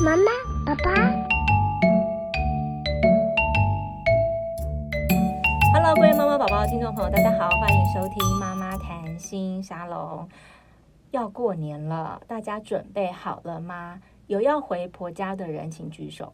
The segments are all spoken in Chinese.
妈妈，爸爸，Hello，各位妈妈、宝宝、听众朋友，大家好，欢迎收听妈妈谈心沙龙。要过年了，大家准备好了吗？有要回婆家的人，请举手。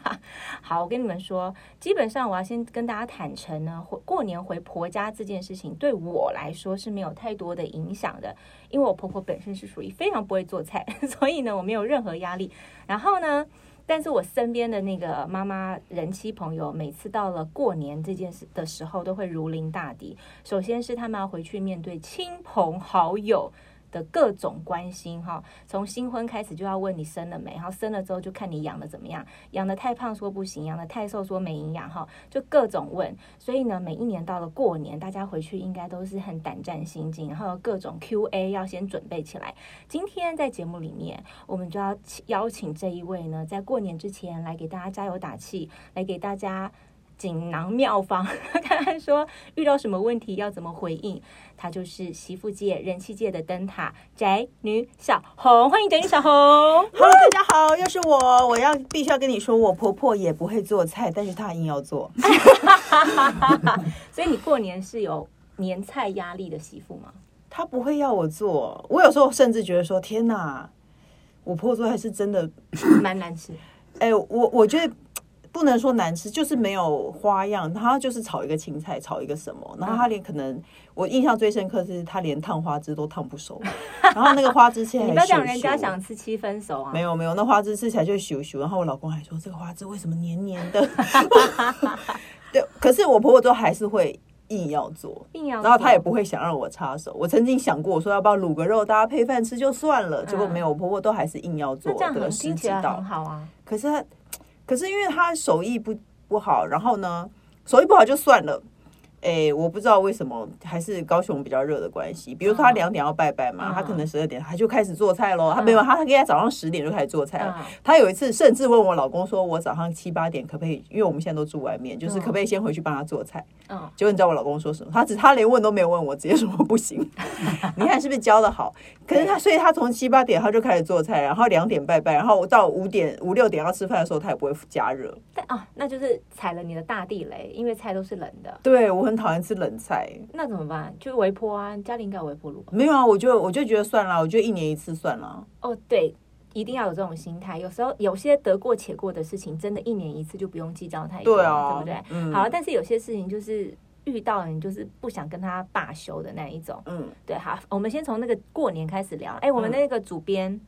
好，我跟你们说，基本上我要先跟大家坦诚呢，过年回婆家这件事情对我来说是没有太多的影响的，因为我婆婆本身是属于非常不会做菜，所以呢，我没有任何压力。然后呢，但是我身边的那个妈妈人妻朋友，每次到了过年这件事的时候，都会如临大敌。首先是他们要回去面对亲朋好友。的各种关心哈，从新婚开始就要问你生了没，然后生了之后就看你养的怎么样，养的太胖说不行，养的太瘦说没营养哈，就各种问。所以呢，每一年到了过年，大家回去应该都是很胆战心惊，然后各种 Q&A 要先准备起来。今天在节目里面，我们就要邀请这一位呢，在过年之前来给大家加油打气，来给大家。锦囊妙方，看看说遇到什么问题要怎么回应。她就是媳妇界、人气界的灯塔宅女小红，欢迎宅女小红。Hello，大家好，又是我。我要必须要跟你说，我婆婆也不会做菜，但是她硬要做。所以你过年是有年菜压力的媳妇吗？她不会要我做，我有时候甚至觉得说，天哪，我婆婆做还是真的蛮难吃。哎、欸，我我觉得。不能说难吃，就是没有花样。他就是炒一个青菜，炒一个什么，然后他连可能我印象最深刻是他连烫花枝都烫不熟，然后那个花枝切起来，你不要讲人家想吃七分熟啊。没有没有，那花枝吃起来就咻咻。然后我老公还说这个花枝为什么黏黏的？对，可是我婆婆都还是会硬要做，硬要，然后他也不会想让我插手。我曾经想过我说要不要卤个肉，大家配饭吃就算了，结果没有，我婆婆都还是硬要做。这样很听起来很好啊，可是。可是因为他手艺不不好，然后呢，手艺不好就算了。哎，我不知道为什么，还是高雄比较热的关系。比如说他两点要拜拜嘛，他可能十二点他就开始做菜喽。他没有，他他应该早上十点就开始做菜了。他有一次甚至问我老公说：“我早上七八点可不可以？因为我们现在都住外面，就是可不可以先回去帮他做菜？”嗯，结果你知道我老公说什么？他只他连问都没有问我，直接说不行。你看是不是教的好？可是他，所以他从七八点他就开始做菜，然后两点拜拜，然后到五点五六点要吃饭的时候，他也不会加热。但啊，那就是踩了你的大地雷，因为菜都是冷的。对，我很讨厌吃冷菜。那怎么办？就微波啊，家里应该有微波炉。没有啊，我就我就觉得算了，我就一年一次算了。哦，对，一定要有这种心态。有时候有些得过且过的事情，真的，一年一次就不用计较太多，对啊，对不对？嗯。好，但是有些事情就是遇到了，你就是不想跟他罢休的那一种。嗯，对。好，我们先从那个过年开始聊。哎，我们那个主编。嗯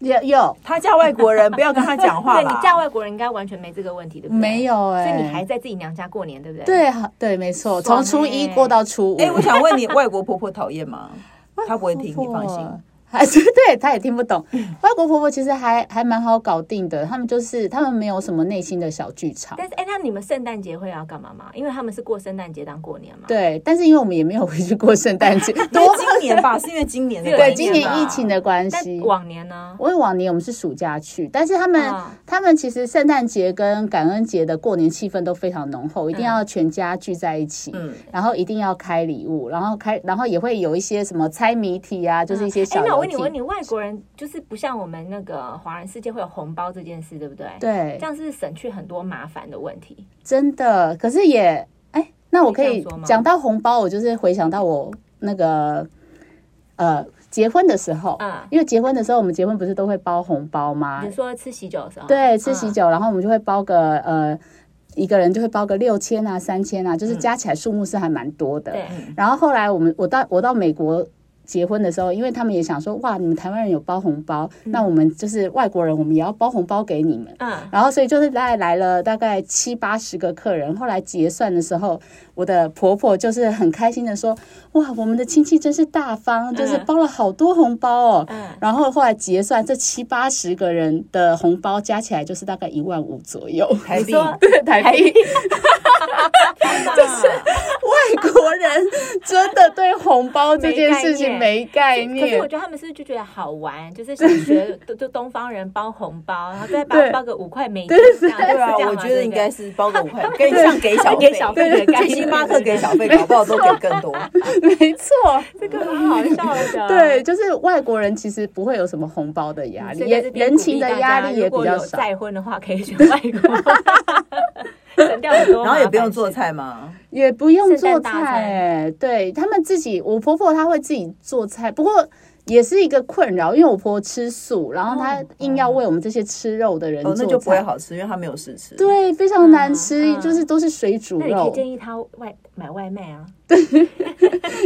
有有，他嫁外国人，不要跟他讲话。对，你嫁外国人，应该完全没这个问题，对不对？没有哎、欸，所以你还在自己娘家过年，对不对？对，对，没错，从初一过到初五。哎、欸，我想问你，外国婆婆讨厌吗？她不会听，你放心。还是对，他也听不懂。外国婆婆其实还还蛮好搞定的，他们就是他们没有什么内心的小剧场。但是，哎，那你们圣诞节会要干嘛吗？因为他们是过圣诞节当过年嘛。对，但是因为我们也没有回去过圣诞节，多今年吧，是因为今年的对今年疫情的关系。往年呢？因为往年我们是暑假去，但是他们、哦、他们其实圣诞节跟感恩节的过年气氛都非常浓厚，一定要全家聚在一起，嗯，然后一定要开礼物，然后开，然后也会有一些什么猜谜题啊，就是一些小。哎，那我问你，问你外国人。就是不像我们那个华人世界会有红包这件事，对不对？对，这样是省去很多麻烦的问题。真的，可是也哎，那我可以讲到红包，我就是回想到我那个呃结婚的时候啊，因为结婚的时候我们结婚不是都会包红包吗？你说吃喜酒的时候，对，吃喜酒，然后我们就会包个呃一个人就会包个六千啊、三千啊，就是加起来数目是还蛮多的。对，然后后来我们我到我到美国。结婚的时候，因为他们也想说，哇，你们台湾人有包红包，嗯、那我们就是外国人，我们也要包红包给你们。嗯，然后所以就是大概来了大概七八十个客人，后来结算的时候，我的婆婆就是很开心的说，哇，我们的亲戚真是大方，就是包了好多红包哦。嗯，然后后来结算这七八十个人的红包加起来就是大概一万五左右，台币，对，台币。就是外国人真的对红包这件事情没概念。可是我觉得他们是不是就觉得好玩？就是想学都就东方人包红包，然后再包包个五块美金这样。对啊，我觉得应该是包个五块，跟像 给小给小费的，星巴克给小费，搞不好都给更多。没错，这个很好笑的。对，就是外国人其实不会有什么红包的压力，也人情的压力也比较少。再婚的话可以选外国。省掉很多，然后也不用做菜吗？也不用做菜，对，他们自己，我婆婆她会自己做菜，不过。也是一个困扰，因为我婆婆吃素，然后她硬要为我们这些吃肉的人做菜，那就不会好吃，因为她没有试吃。对，非常难吃，就是都是水煮肉。那你可以建议她外买外卖啊。对，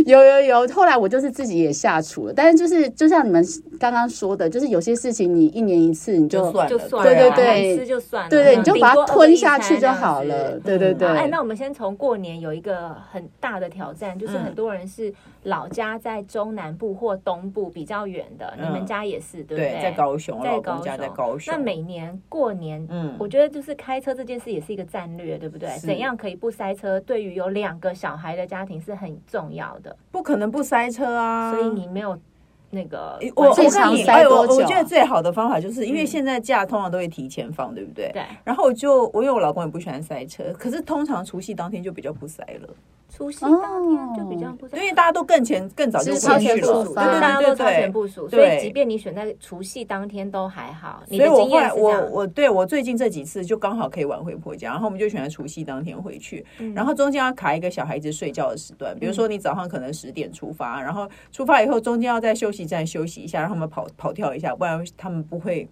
有有有。后来我就是自己也下厨了，但是就是就像你们刚刚说的，就是有些事情你一年一次你就算就算，对对对，吃就算了，对对，你就把它吞下去就好了。对对对。哎，那我们先从过年有一个很大的挑战，就是很多人是老家在中南部或东部比较远的，你们家也是对不对？在高雄，在高雄，在高雄。那每年过年，嗯，我觉得就是开车这件事也是一个战略，对不对？怎样可以不塞车？对于有两个小孩的家庭是很重要的，不可能不塞车啊！所以你没有那个我我常塞多久？我觉得最好的方法就是因为现在假通常都会提前放，对不对？对。然后我就我因为我老公也不喜欢塞车，可是通常除夕当天就比较不塞了。除夕当天就比较不塞，因为大家都更前更早就超前部署，对对对，大家都超前部署，所以即便你选在除夕当天都还好。所以我后来我我对我最近这几次就刚好可以晚回婆家，然后我们就选在除夕当天回去，然后中间要卡一个小孩子睡觉的时段，比如说你早上可能十点出发，然后出发以后中间要再休息站休息一下，让他们跑跑跳一下，不然他们不会。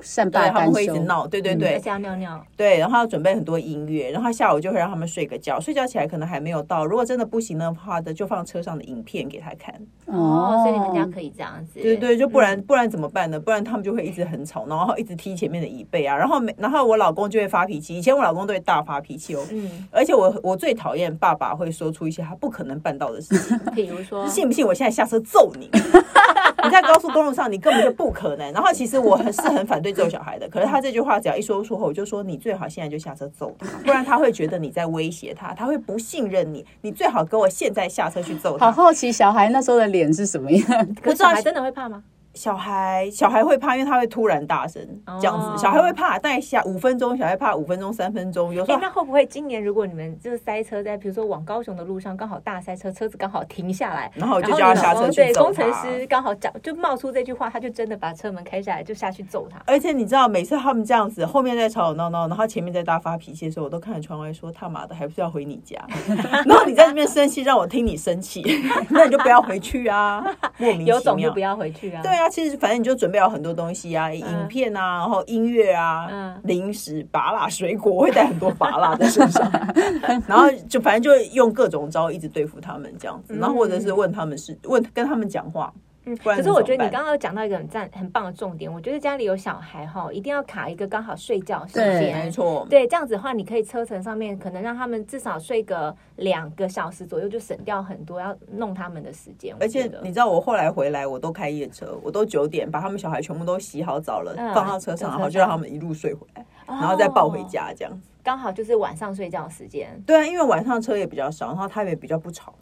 善罢甘休，他们会一直闹，对对对，要尿尿，对，然后要准备很多音乐，然后下午就会让他们睡个觉，睡觉起来可能还没有到，如果真的不行的话的，就放车上的影片给他看。哦，所以你们家可以这样子，对对，就不然不然怎么办呢？不然他们就会一直很吵，然后一直踢前面的椅背啊，然后没，然后我老公就会发脾气。以前我老公都会大发脾气哦，嗯，而且我我最讨厌爸爸会说出一些他不可能办到的事情，比如说，信不信我现在下车揍你？你在高速公路上，你根本就不可能。然后其实我很是很反对揍小孩的，可是他这句话只要一说出口，我就说你最好现在就下车揍他，不然他会觉得你在威胁他，他会不信任你。你最好给我现在下车去揍他。好好奇小孩那时候的脸是什么样？可是小孩真的会怕吗？小孩小孩会怕，因为他会突然大声这样子。小孩会怕，大概下五分钟，小孩怕五分钟、三分钟。有时候那会不会今年如果你们就是塞车在，比如说往高雄的路上刚好大塞车，车子刚好停下来，然后就叫他下车去。对，工程师刚好讲就冒出这句话，他就真的把车门开下来就下去揍他。而且你知道，每次他们这样子，后面在吵吵闹闹，然后前面在大发脾气的时候，我都看着窗外说：“他妈的，还不是要回你家？” 然后你在这边生气，让我听你生气，那你就不要回去啊！莫名其妙，有种就不要回去啊！对啊，其实反正你就准备好很多东西啊，影片啊，然后音乐啊，零食、拔辣、水果，我会带很多拔辣在身上，然后就反正就用各种招一直对付他们这样子，然后或者是问他们是问跟他们讲话。嗯，可是我觉得你刚刚讲到一个很赞、很棒的重点，我觉得家里有小孩哈，一定要卡一个刚好睡觉时间，没错，对，这样子的话，你可以车程上面可能让他们至少睡个两个小时左右，就省掉很多要弄他们的时间。而且你知道，我后来回来，我都开夜车，我都九点把他们小孩全部都洗好澡了，放到车上，然后就让他们一路睡回来，然后再抱回家，这样子刚好就是晚上睡觉时间。对啊，因为晚上车也比较少，然后他也比较不吵。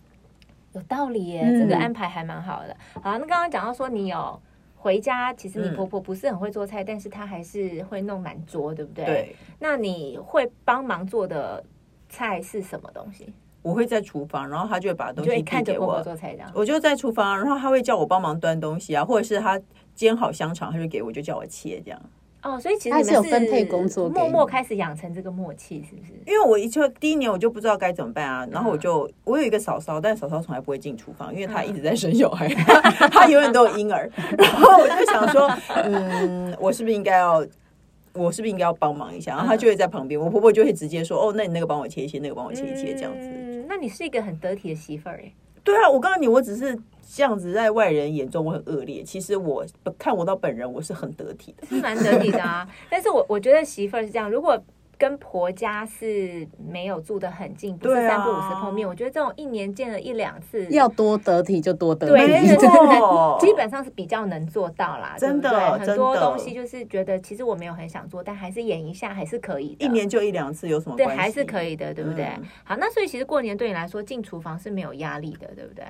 有道理耶，这个安排还蛮好的。嗯、好，那刚刚讲到说你有回家，其实你婆婆不是很会做菜，嗯、但是她还是会弄满桌，对不对？对。那你会帮忙做的菜是什么东西？我会在厨房，然后她就会把东西递给我。看着婆婆做菜这样。我就在厨房，然后她会叫我帮忙端东西啊，或者是她煎好香肠，她就给我，就叫我切这样。哦，所以其实你们是，有分配工作，默默开始养成这个默契，是不是？因为我一就第一年我就不知道该怎么办啊，然后我就我有一个嫂嫂，但嫂嫂从来不会进厨房，因为她一直在生小孩，她永远都有婴儿。然后我就想说，嗯，我是不是应该要，我是不是应该要帮忙一下？然后她就会在旁边，我婆婆就会直接说，哦，那你那个帮我切一切，那个帮我切一切，这样子。嗯，那你是一个很得体的媳妇儿。对啊，我告诉你，我只是这样子，在外人眼中我很恶劣。其实我看我到本人，我是很得体的，是蛮得体的啊。但是我我觉得媳妇儿是这样，如果跟婆家是没有住得很近，不是三不五时碰面。啊、我觉得这种一年见了一两次，要多得体就多得体，对，基本上是比较能做到啦。真的，对对很多东西就是觉得其实我没有很想做，但还是演一下还是可以的。一年就一两次有什么？对，还是可以的，对不对？嗯、好，那所以其实过年对你来说进厨房是没有压力的，对不对？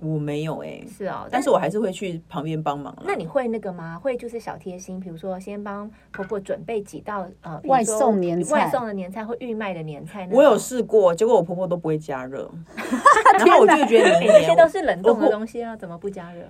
我没有哎、欸，是哦，但是我还是会去旁边帮忙。那你会那个吗？会就是小贴心，比如说先帮婆婆准备几道呃外送年菜、外送的年菜或预卖的年菜。我有试过，结果我婆婆都不会加热，然后我就觉得这些都是冷冻的东西啊，怎么不加热？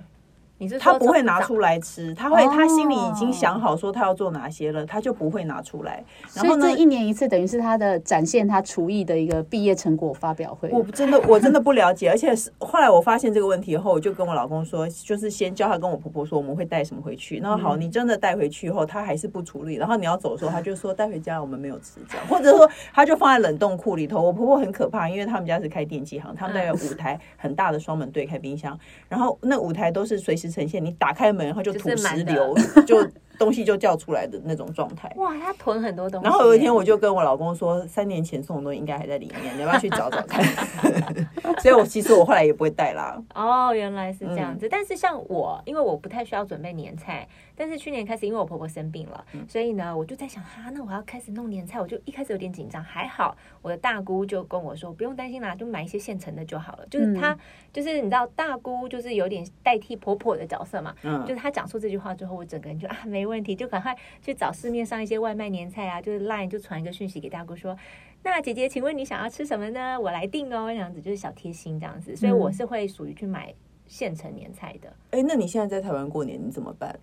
你是他不会拿出来吃，他会他心里已经想好说他要做哪些了，他就不会拿出来。然后呢，这一年一次等于是他的展现他厨艺的一个毕业成果发表会。我真的我真的不了解，而且是后来我发现这个问题以后，我就跟我老公说，就是先叫他跟我婆婆说我们会带什么回去。然后好，你真的带回去以后，他还是不处理。然后你要走的时候，他就说带回家我们没有吃这样，或者说他就放在冷冻库里头。我婆婆很可怕，因为他们家是开电器行，他们那个五台很大的双门对开冰箱，然后那五台都是随时呈现，你打开。门，然后就土石流，就东西就叫出来的那种状态。哇，他囤很多东西。然后有一天，我就跟我老公说，三年前送的东西应该还在里面，你要不要去找找看？所以，我其实我后来也不会带啦。哦，原来是这样子。但是像我，因为我不太需要准备年菜。但是去年开始，因为我婆婆生病了，所以呢，我就在想，哈，那我要开始弄年菜，我就一开始有点紧张。还好，我的大姑就跟我说，不用担心啦，就买一些现成的就好了。就是她，就是你知道，大姑就是有点代替婆婆的角色嘛。嗯。就是她讲出这句话之后，我整个人就啊，没问题，就赶快去找市面上一些外卖年菜啊，就是 Line 就传一个讯息给大姑说，那姐姐，请问你想要吃什么呢？我来订哦，这样子就是小贴心这样子。所以我是会属于去买现成年菜的。哎，那你现在在台湾过年，你怎么办？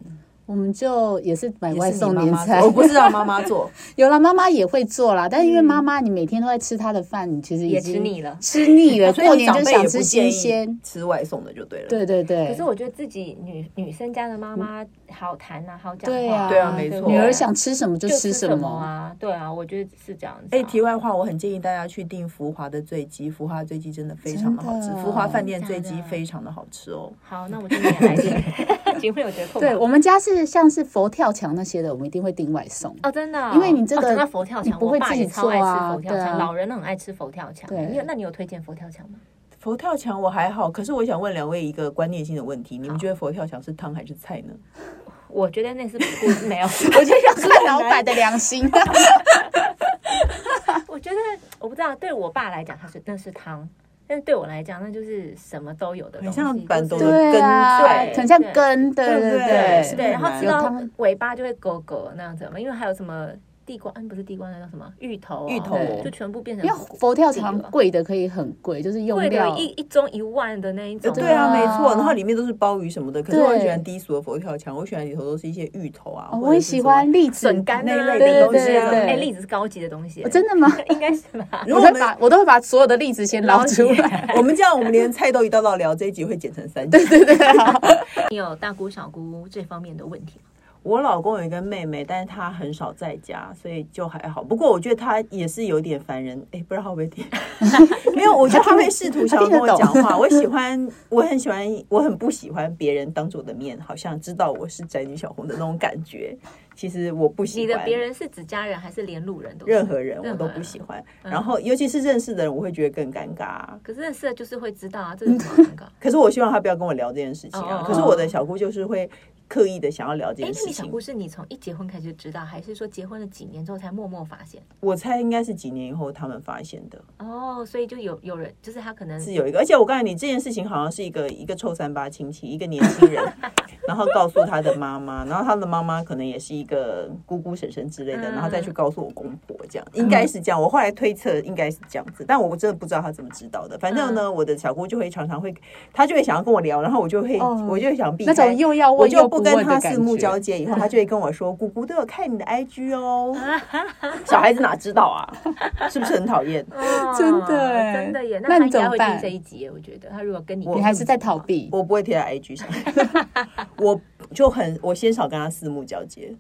我们就也是买外送年菜，我不是让妈妈做，有了妈妈也会做啦。但是因为妈妈你每天都在吃她的饭，你其实也吃腻了，吃腻了，过年就想吃新鲜，吃外送的就对了。对对对。可是我觉得自己女女生家的妈妈好谈啊，好讲话。对啊，对啊，没错。女儿想吃什么就吃什么啊。对啊，我觉得是这样子。哎，题外话，我很建议大家去订福华的醉鸡，福华醉鸡真的非常的好吃，福华饭店醉鸡非常的好吃哦。好，那我今年来订，请问有折扣？对我们家是像是佛跳墙那些的，我们一定会订外送哦，真的，因为你这个佛跳墙不会自己做啊，佛跳墙，老人很爱吃佛跳墙。对，你有那你有推荐佛跳墙吗？佛跳墙我还好，可是我想问两位一个观念性的问题，你们觉得佛跳墙是汤还是菜呢？我觉得那是不没有，我就想说老板的良心。我觉得我不知道，对我爸来讲，他是那是汤。但是对我来讲，那就是什么都有的东西，像板豆的根，对，很像根，对对对对，然后吃到尾巴就会勾勾那样子嘛，因为还有什么。地瓜，嗯，不是地瓜，那叫什么？芋头，芋头就全部变成。因为佛跳墙贵的可以很贵，就是用料一一盅一万的那一种。对啊，没错。然后里面都是鲍鱼什么的，可是我很喜欢低俗的佛跳墙，我喜欢里头都是一些芋头啊。我也喜欢栗子、笋干那一类的东西。哎，栗子是高级的东西。真的吗？应该是吧。我会把我都会把所有的栗子先捞出来。我们这样，我们连菜都一道道聊，这一集会剪成三集。对对对。你有大姑小姑这方面的问题吗？我老公有一个妹妹，但是他很少在家，所以就还好。不过我觉得他也是有点烦人，哎，不知道会不会听？没有，我觉得他会试图想要跟我讲话。我喜欢，我很喜欢，我很不喜欢别人当着我的面，好像知道我是宅女小红的那种感觉。其实我不喜欢。你的别人是指家人还是连路人都？任何人我都不喜欢。然后尤其是认识的人，我会觉得更尴尬。可是认识的就是会知道啊，这 是什么尴尬？可是我希望他不要跟我聊这件事情啊。可是我的小姑就是会。刻意的想要了解事情。哎，那你小姑是你从一结婚开始就知道，还是说结婚了几年之后才默默发现？我猜应该是几年以后他们发现的。哦，所以就有有人，就是他可能是有一个，而且我告诉你，这件事情好像是一个一个臭三八亲戚，一个年轻人，然后告诉他的妈妈，然后他的妈妈可能也是一个姑姑婶婶之类的，然后再去告诉我公婆，这样应该是这样。我后来推测应该是这样子，但我真的不知道他怎么知道的。反正呢，我的小姑就会常常会，她就会想要跟我聊，然后我就会，我就想避开，那种又要问又不不跟他四目交接以后，他就会跟我说：“ 姑姑都有看你的 IG 哦。”小孩子哪知道啊？是不是很讨厌？真 的，真的耶。那你怎么办？这一集，我觉得他如果跟你，你还是在逃避。我不会贴在 IG 上，我就很，我先少跟他四目交接。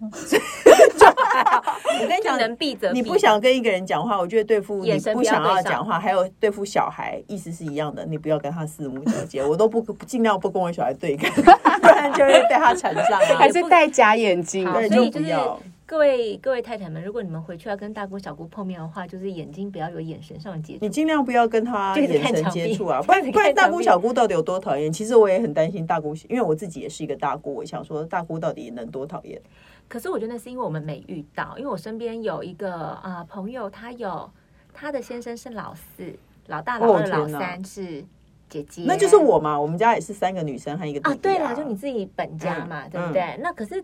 我 跟你讲，能避则。你不想跟一个人讲话，我觉得对付你不想要讲话，还有对付小孩，意思是一样的。你不要跟他四目交接，我都不尽量不跟我小孩对看，不然就会被他缠上。还是戴假眼镜，对，就不要。各位各位太太们，如果你们回去要跟大姑小姑碰面的话，就是眼睛不要有眼神上的接触，你尽量不要跟他眼神接触啊，不然不然大姑小姑到底有多讨厌？其实我也很担心大姑，因为我自己也是一个大姑，我想说大姑到底能多讨厌？可是我觉得那是因为我们没遇到，因为我身边有一个啊、呃、朋友，他有他的先生是老四，老大、老二、老三是姐姐，那就是我嘛，我们家也是三个女生和一个弟弟啊，啊对了，就你自己本家嘛，嗯、对不对？嗯、那可是。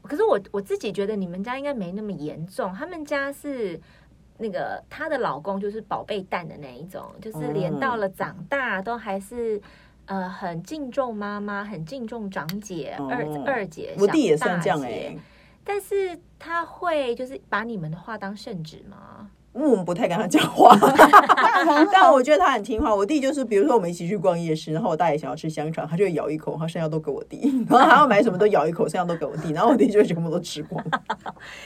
可是我我自己觉得你们家应该没那么严重，他们家是那个她的老公就是宝贝蛋的那一种，就是连到了长大都还是呃很敬重妈妈，很敬重长姐、二二姐、我弟也算这样哎，但是他会就是把你们的话当圣旨吗？因为我们不太跟他讲话，但我觉得他很听话。我弟就是，比如说我们一起去逛夜市，然后我大爷想要吃香肠，他就会咬一口，然后剩下都给我弟。然后他要买什么都咬一口，剩下都给我弟，然后我弟就会全部都吃光。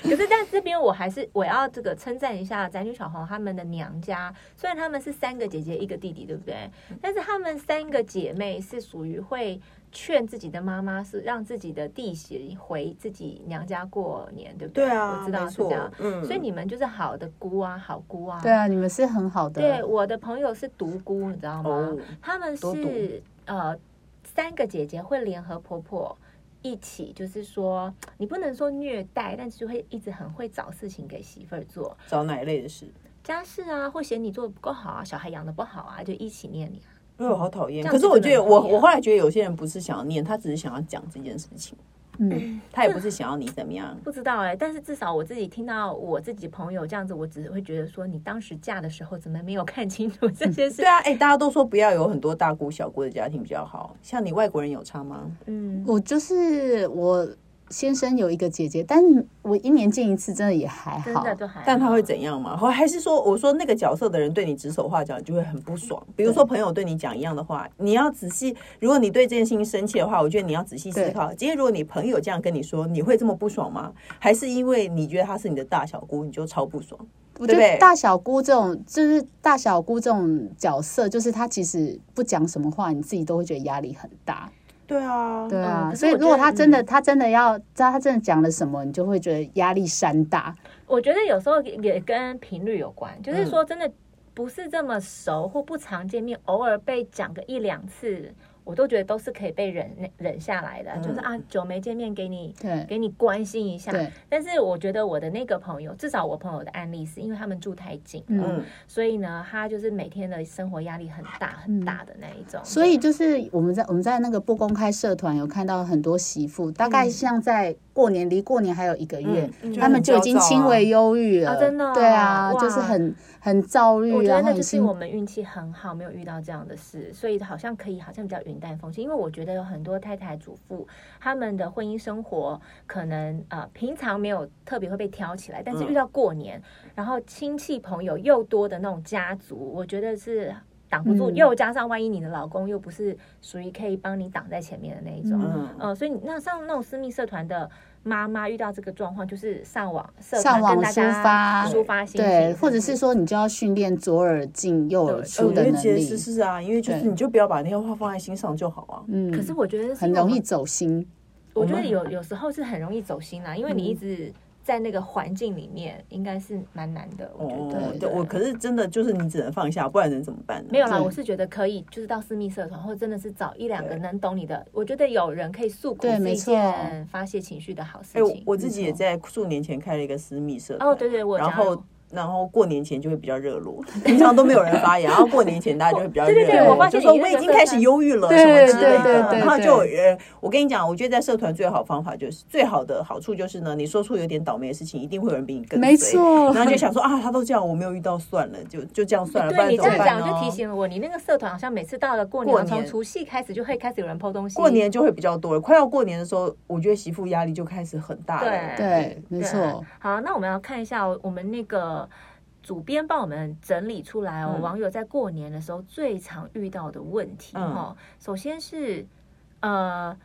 可是在这边，我还是我要这个称赞一下宅女小红他们的娘家，虽然他们是三个姐姐一个弟弟，对不对？但是他们三个姐妹是属于会。劝自己的妈妈是让自己的弟媳回自己娘家过年，对不对？对啊，我知道是这样。嗯，所以你们就是好的姑啊，好姑啊。对啊，你们是很好的。对，我的朋友是独姑，你知道吗？哦，他们是呃三个姐姐会联合婆婆一起，就是说你不能说虐待，但是就会一直很会找事情给媳妇儿做。找哪一类的事？家事啊，或嫌你做的不够好啊，小孩养的不好啊，就一起念你啊。哎呦，好讨厌！可是我觉得我，我我后来觉得有些人不是想要念，他只是想要讲这件事情。嗯，他也不是想要你怎么样。不知道哎、欸，但是至少我自己听到我自己朋友这样子，我只会觉得说，你当时嫁的时候怎么没有看清楚这些事？对啊，哎、欸，大家都说不要有很多大姑小姑的家庭比较好。像你外国人有差吗？嗯，我就是我。先生有一个姐姐，但我一年见一次，真的也还好。还好，但他会怎样吗？还是说，我说那个角色的人对你指手画脚，就会很不爽。比如说朋友对你讲一样的话，你要仔细。如果你对这件事情生气的话，我觉得你要仔细思考。今天如果你朋友这样跟你说，你会这么不爽吗？还是因为你觉得他是你的大小姑，你就超不爽？我觉得大小姑这种，就是大小姑这种角色，就是他其实不讲什么话，你自己都会觉得压力很大。对啊，对啊，所以如果他真的，他真的要知道他真的讲了什么，你就会觉得压力山大。我觉得有时候也跟频率有关，就是说真的不是这么熟或不常见面，偶尔被讲个一两次。我都觉得都是可以被忍忍下来的，嗯、就是啊，久没见面，给你对给你关心一下。对但是我觉得我的那个朋友，至少我朋友的案例是因为他们住太近，嗯，所以呢，他就是每天的生活压力很大很大的那一种。嗯、所以就是我们在我们在那个不公开社团有看到很多媳妇，大概像在。过年离过年还有一个月，嗯、他们就已经轻微忧郁了。啊、真的、哦，对啊，就是很很躁郁。我觉得那就是我们运气很好，没有遇到这样的事，所以好像可以，好像比较云淡风轻。因为我觉得有很多太太主妇，他们的婚姻生活可能啊、呃，平常没有特别会被挑起来，但是遇到过年，嗯、然后亲戚朋友又多的那种家族，我觉得是挡不住。嗯、又加上万一你的老公又不是属于可以帮你挡在前面的那一种，嗯，呃、所以那像那种私密社团的。妈妈遇到这个状况，就是上网上网抒发抒发心情，对，或者是说你就要训练左耳进右耳出的能力。是是啊，因为就是你就不要把那些话放在心上就好啊。嗯，可是我觉得很容易走心。我觉得有有时候是很容易走心啊，因为你一直。在那个环境里面，应该是蛮难的。我觉得，对，我可是真的就是你只能放下，不然能怎么办呢？没有啦，我是觉得可以，就是到私密社团，或者真的是找一两个能懂你的。我觉得有人可以诉苦，是一件发泄情绪的好事情。我自己也在数年前开了一个私密社团。哦，对对，我然后。然后过年前就会比较热络，平常都没有人发言，然后过年前大家就会比较热络。对对对，我发现就说我已经开始忧郁了什么之类的。然后就呃，我跟你讲，我觉得在社团最好方法就是最好的好处就是呢，你说出有点倒霉的事情，一定会有人比你跟随。没错。然后就想说啊，他都这样，我没有遇到，算了，就就这样算了。对，你这样讲就提醒了我，你那个社团好像每次到了过年，从除夕开始就会开始有人 po 东西。过年就会比较多了，快要过年的时候，我觉得媳妇压力就开始很大了。对对，没错。好，那我们要看一下我们那个。主编帮我们整理出来哦，网友在过年的时候最常遇到的问题哦，首先是呃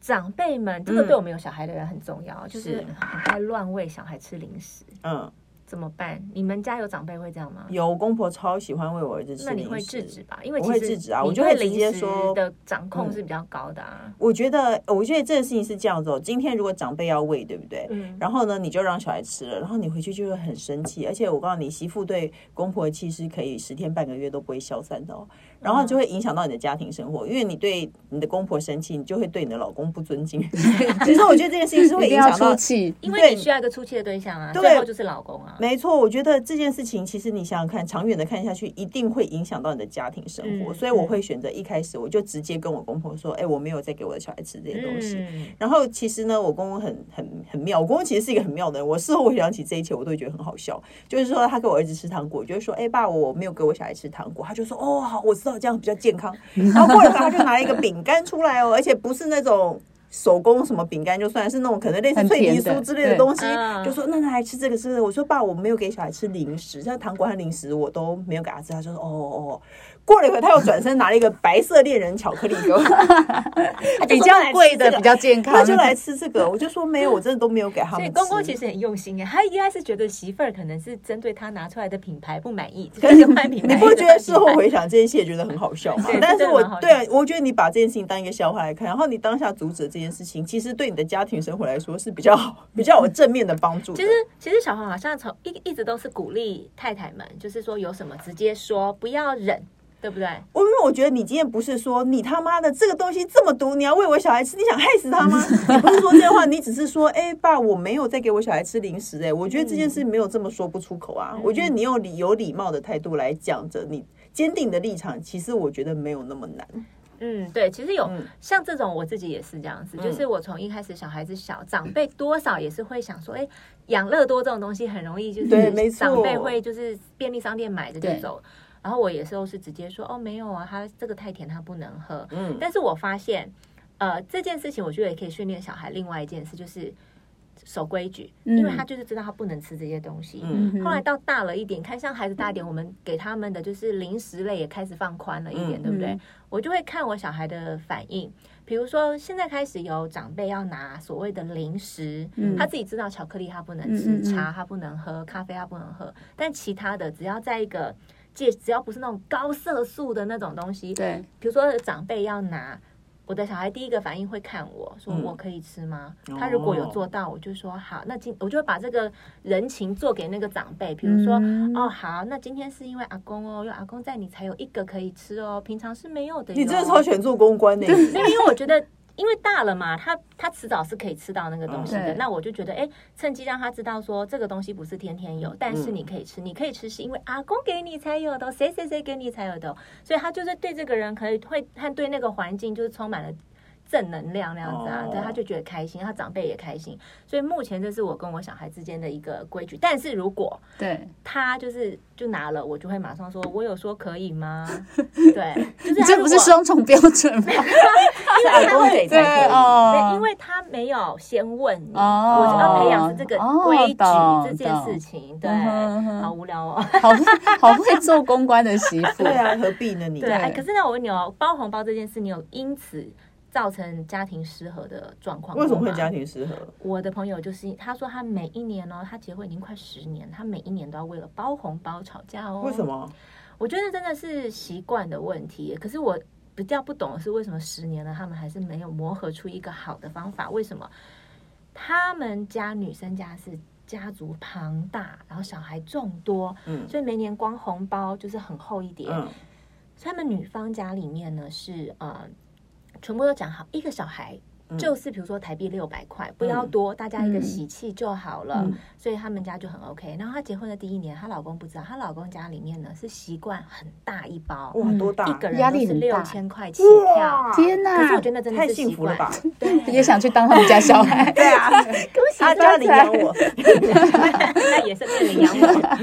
长辈们，这个对我们有小孩的人很重要，就是。很爱乱喂小孩吃零食。嗯，怎么办？你们家有长辈会这样吗？有，公婆超喜欢喂我儿子。那你会制止吧？因为我会制止啊，我就会直接说的掌控是比较高的啊。我觉得，我觉得这个事情是这样子哦。今天如果长辈要喂，对不对？嗯。然后呢，你就让小孩吃了，然后你回去就会很生气。而且我告诉你，媳妇对公婆的气是可以十天半个月都不会消散的哦。然后就会影响到你的家庭生活，因为你对你的公婆生气，你就会对你的老公不尊敬。其实我觉得这件事情是会影响到气，因为你需要一个出气的对象啊，最后就是老公啊。没错，我觉得这件事情其实你想想看，长远的看下去，一定会影响到你的家庭生活。嗯、所以我会选择一开始我就直接跟我公婆说：“哎，我没有再给我的小孩吃这些东西。嗯”然后其实呢，我公公很很很妙，我公公其实是一个很妙的人。我事后回想起这一切，我都会觉得很好笑。就是说，他给我儿子吃糖果，就是说：“哎，爸，我没有给我小孩吃糖果。”他就说：“哦，好，我知道这样比较健康。”然后过了他就拿一个饼干出来哦，而且不是那种手工什么饼干，就算是那种可能类似脆皮酥之类的东西，就说那他还吃这个是不是？我说爸，我没有给小孩吃零食，像糖果和零食我都没有给他吃。他就说哦哦。过了一会，他又转身拿了一个白色恋人巧克力给我，比较贵的，比较健康，他就来吃这个。我就说没有，我真的都没有给他们。所以公公其实很用心耶，他应该是觉得媳妇儿可能是针对他拿出来的品牌不满意，可是换品牌。你不会觉得事后回想这件事也觉得很好笑吗？但是我对，我觉得你把这件事情当一个笑话来看，然后你当下阻止这件事情，其实对你的家庭生活来说是比较好、比较有正面的帮助。其实，其实小黄好像从一一直都是鼓励太太们，就是说有什么直接说，不要忍。对不对？我因为我觉得你今天不是说你他妈的这个东西这么毒，你要喂我小孩吃，你想害死他吗？你不是说这些话，你只是说，哎，爸，我没有在给我小孩吃零食。哎，我觉得这件事没有这么说不出口啊。我觉得你用礼有礼貌的态度来讲着你坚定的立场，其实我觉得没有那么难。嗯，对，其实有像这种，我自己也是这样子，就是我从一开始小孩子小，长辈多少也是会想说，哎，养乐多这种东西很容易就是长辈会就是便利商店买的就走。然后我有时候是直接说哦，没有啊，他这个太甜，他不能喝。嗯，但是我发现，呃，这件事情我觉得也可以训练小孩。另外一件事就是守规矩，因为他就是知道他不能吃这些东西。嗯，后来到大了一点，看像孩子大一点，我们给他们的就是零食类也开始放宽了一点，对不对？我就会看我小孩的反应。比如说现在开始有长辈要拿所谓的零食，他自己知道巧克力他不能吃，茶他不能喝，咖啡他不能喝，但其他的只要在一个。戒只要不是那种高色素的那种东西，对，比如说长辈要拿，我的小孩第一个反应会看我说，我可以吃吗？嗯、他如果有做到，我就说好，那今我就会把这个人情做给那个长辈，比如说、嗯、哦好，那今天是因为阿公哦，因为阿公在你才有一个可以吃哦，平常是没有的。你真的超喜欢做公关的，因为我觉得。因为大了嘛，他他迟早是可以吃到那个东西的。嗯、那我就觉得，哎，趁机让他知道说，这个东西不是天天有，嗯、但是你可以吃，你可以吃是因为阿公给你才有的，谁谁谁给你才有的，所以他就是对这个人可以会和对那个环境就是充满了。正能量那样子啊，对，他就觉得开心，他长辈也开心，所以目前这是我跟我小孩之间的一个规矩。但是如果对他就是就拿了，我就会马上说，我有说可以吗？对，就是这不是双重标准吗？因为他会对哦，因为他没有先问你，我就要培养这个规矩这件事情。对，好无聊哦，好好会做公关的媳妇，对啊，何必呢？你对，可是呢，我问你哦，包红包这件事，你有因此造成家庭失和的状况。为什么会家庭失和？我的朋友就是他说，他每一年哦，他结婚已经快十年，他每一年都要为了包红包吵架哦。为什么？我觉得真的是习惯的问题。可是我比较不懂的是，为什么十年了，他们还是没有磨合出一个好的方法？为什么？他们家女生家是家族庞大，然后小孩众多，嗯，所以每年光红包就是很厚一叠。嗯，所以他们女方家里面呢是呃。全部都讲好，一个小孩就是比如说台币六百块，不要多，大家一个喜气就好了。所以他们家就很 OK。然后她结婚的第一年，她老公不知道，她老公家里面呢是习惯很大一包，哇，多大？一个人都是六千块起跳，天哪！可是我觉得真的是太幸福了吧？对，也想去当他们家小孩。对啊，恭喜他家领养我，那也是领养我。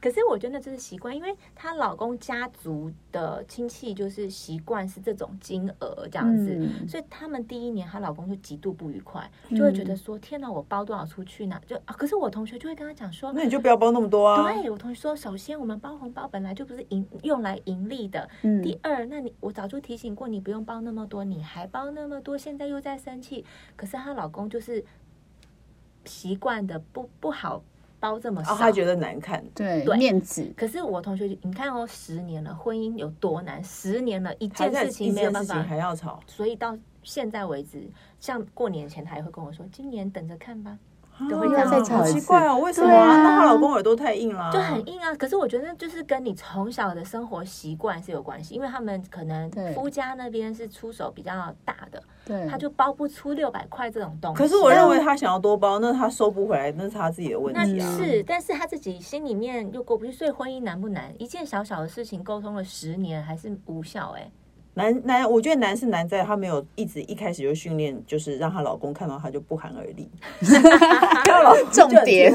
可是我觉得这是习惯，因为她老公家族的亲戚就是习惯是这种金额这样子，嗯、所以他们第一年她老公就极度不愉快，就会觉得说：“嗯、天哪，我包多少出去呢？”就啊，可是我同学就会跟他讲说：“那你就不要包那么多啊。”对，我同学说：“首先，我们包红包本来就不是盈用来盈利的。嗯、第二，那你我早就提醒过你不用包那么多，你还包那么多，现在又在生气。可是她老公就是习惯的不不好。”包这么少，他觉得难看，对面子。可是我同学，你看哦，十年了，婚姻有多难？十年了，一件事情没有办法，还要吵，所以到现在为止，像过年前他也会跟我说，今年等着看吧。都会再吵，好奇怪哦，为什么？啊？那她老公耳朵太硬了，就很硬啊。可是我觉得，就是跟你从小的生活习惯是有关系，因为他们可能夫家那边是出手比较大的，对，他就包不出六百块这种东西。可是我认为他想要多包，那他收不回来，那是他自己的问题啊。是，但是他自己心里面又过不去，所以婚姻难不难？一件小小的事情沟通了十年还是无效哎、欸。难难，我觉得难是难在她没有一直一开始就训练，就是让她老公看到她就不寒而栗。重点，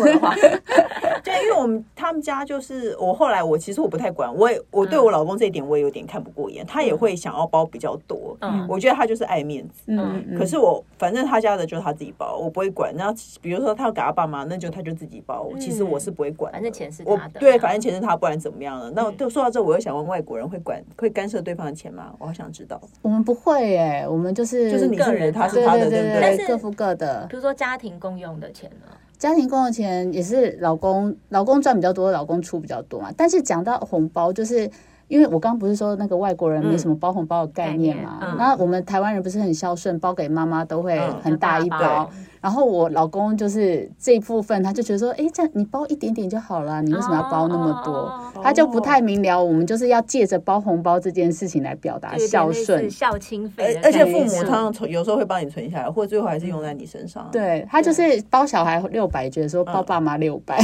对，因为我们他们家就是我后来我其实我不太管，我也我对我老公这一点我也有点看不过眼，他也会想要包比较多。嗯，我觉得他就是爱面子。嗯，可是我反正他家的就是他自己包，我不会管。然后比如说他要给他爸妈，那就他就自己包。其实我是不会管，反正钱是他的。对，反正钱是他，不然怎么样了？那就说到这，我又想问外国人会管会干涉对方的钱吗？我好想知道。我们不会耶，我们就是就是你个人，他是他的，对不对？各付各的。比如说家庭共用的钱呢？家庭共用钱也是老公老公赚比较多，老公出比较多嘛。但是讲到红包，就是因为我刚不是说那个外国人没什么包红包的概念嘛，那我们台湾人不是很孝顺，包给妈妈都会很大一包。然后我老公就是这一部分，他就觉得说，哎，这样你包一点点就好了，你为什么要包那么多？他就不太明了，我们就是要借着包红包这件事情来表达孝顺、孝亲费。而且父母他有时候会帮你存下来，或者最后还是用在你身上。对，他就是包小孩六百，觉得说包爸妈六百，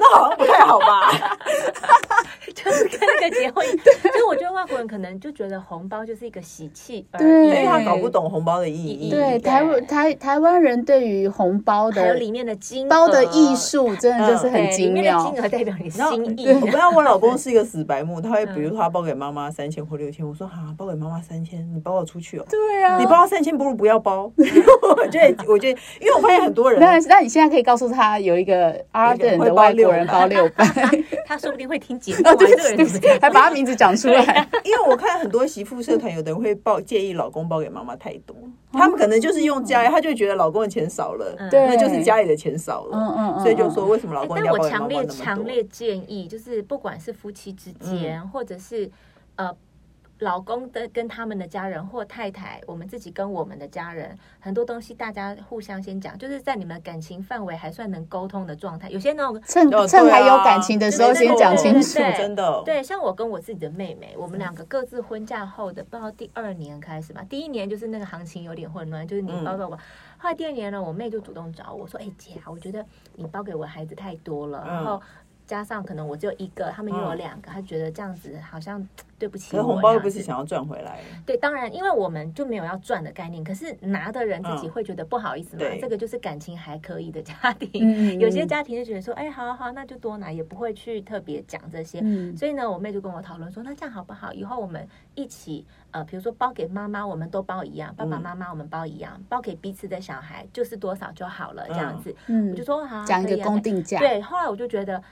那好像不太好吧？就是跟那个结婚，所以我觉得外国人可能就觉得红包就是一个喜气，对，因为他搞不懂红包的意义。对，台湾台台湾人对于红包的有里面的金包的艺术，真的就是很精妙。金额代表你心意。我不知道我老公是一个死白目，他会比如说他包给妈妈三千或六千，我说哈，包给妈妈三千，你包我出去哦。对啊，你包三千不如不要包。我觉得，我觉得，因为我发现很多人，那那你现在可以告诉他有一个 Arden 的外国人包六百，他说不定会听节目。对对对，还把他名字讲出来。因为我看很多媳妇社团，有的人会报建议老公包给妈妈太多，他们可能就是用家，他就觉得老公的钱少了。对，那就是家里的钱少了，嗯嗯，所以就说为什么老公？但我强烈强烈建议，就是不管是夫妻之间，或者是呃老公的跟他们的家人，或太太，我们自己跟我们的家人，很多东西大家互相先讲，就是在你们感情范围还算能沟通的状态。有些那种趁趁还有感情的时候先讲清楚，真的。对，像我跟我自己的妹妹，我们两个各自婚嫁后的，不知道第二年开始吧，第一年就是那个行情有点混乱，就是你包括我。后来第二年呢，我妹就主动找我说：“哎姐啊，我觉得你包给我孩子太多了，然后加上可能我只有一个，他们又有两个，他觉得这样子好像对不起我。”红包又不是想要赚回来。对，当然，因为我们就没有要赚的概念，可是拿的人自己会觉得不好意思嘛。这个就是感情还可以的家庭，有些家庭就觉得说：“哎，好好，那就多拿，也不会去特别讲这些。”所以呢，我妹就跟我讨论说：“那这样好不好？以后我们一起。”呃，比如说包给妈妈，我们都包一样；爸爸妈妈我们包一样，包给彼此的小孩就是多少就好了，这样子。嗯，我就说好，讲一个公定价。对，后来我就觉得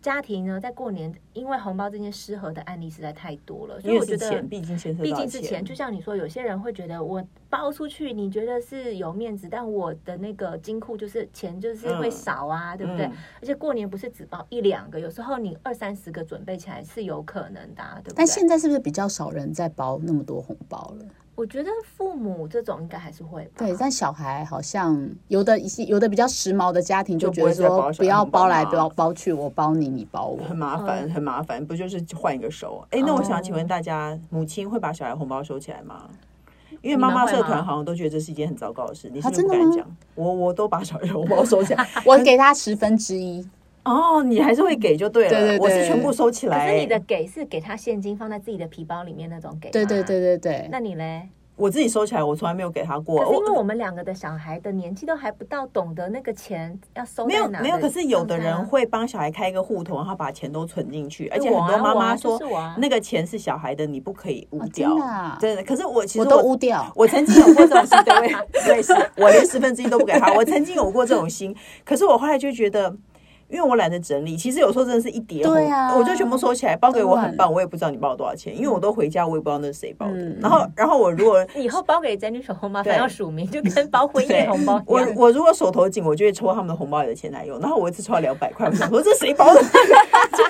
家庭呢，在过年，因为红包这件失和的案例实在太多了，所以我觉得毕竟毕竟是钱，就像你说，有些人会觉得我包出去，你觉得是有面子，但我的那个金库就是钱就是会少啊，对不对？而且过年不是只包一两个，有时候你二三十个准备起来是有可能的，对不对？但现在是不是比较少人在包那么多红包了？我觉得父母这种应该还是会对，但小孩好像有的一些有的比较时髦的家庭就觉得说不要包来不要包去，我包你，你包我，很麻烦，很麻烦，不就是换一个收？哎，那我想请问大家，母亲会把小孩红包收起来吗？因为妈妈社团好像都觉得这是一件很糟糕的事，你是不是不敢讲？我我都把小孩红包收起来，我给他十分之一。哦，你还是会给就对了，对对对，我是全部收起来。可是你的给是给他现金放在自己的皮包里面那种给，对对对对对。那你嘞？我自己收起来，我从来没有给他过。可是因为我们两个的小孩的年纪都还不到，懂得那个钱要收。没有没有，可是有的人会帮小孩开一个户头，然后把钱都存进去。而且很多妈妈说，那个钱是小孩的，你不可以污掉。真的，可是我其实我都污掉。我曾经有过这种心，对，我连十分之一都不给他。我曾经有过这种心，可是我后来就觉得。因为我懒得整理，其实有时候真的是一叠，对啊，我就全部收起来包给我很棒，我也不知道你包了多少钱，因为我都回家，我也不知道那是谁包的。然后，然后我如果 以后包给子女手红包，还要署名，就跟包婚宴红包。我我如果手头紧，我就会抽他们的红包里的钱来用。然后我一次抽了两百块，我想说这谁包的？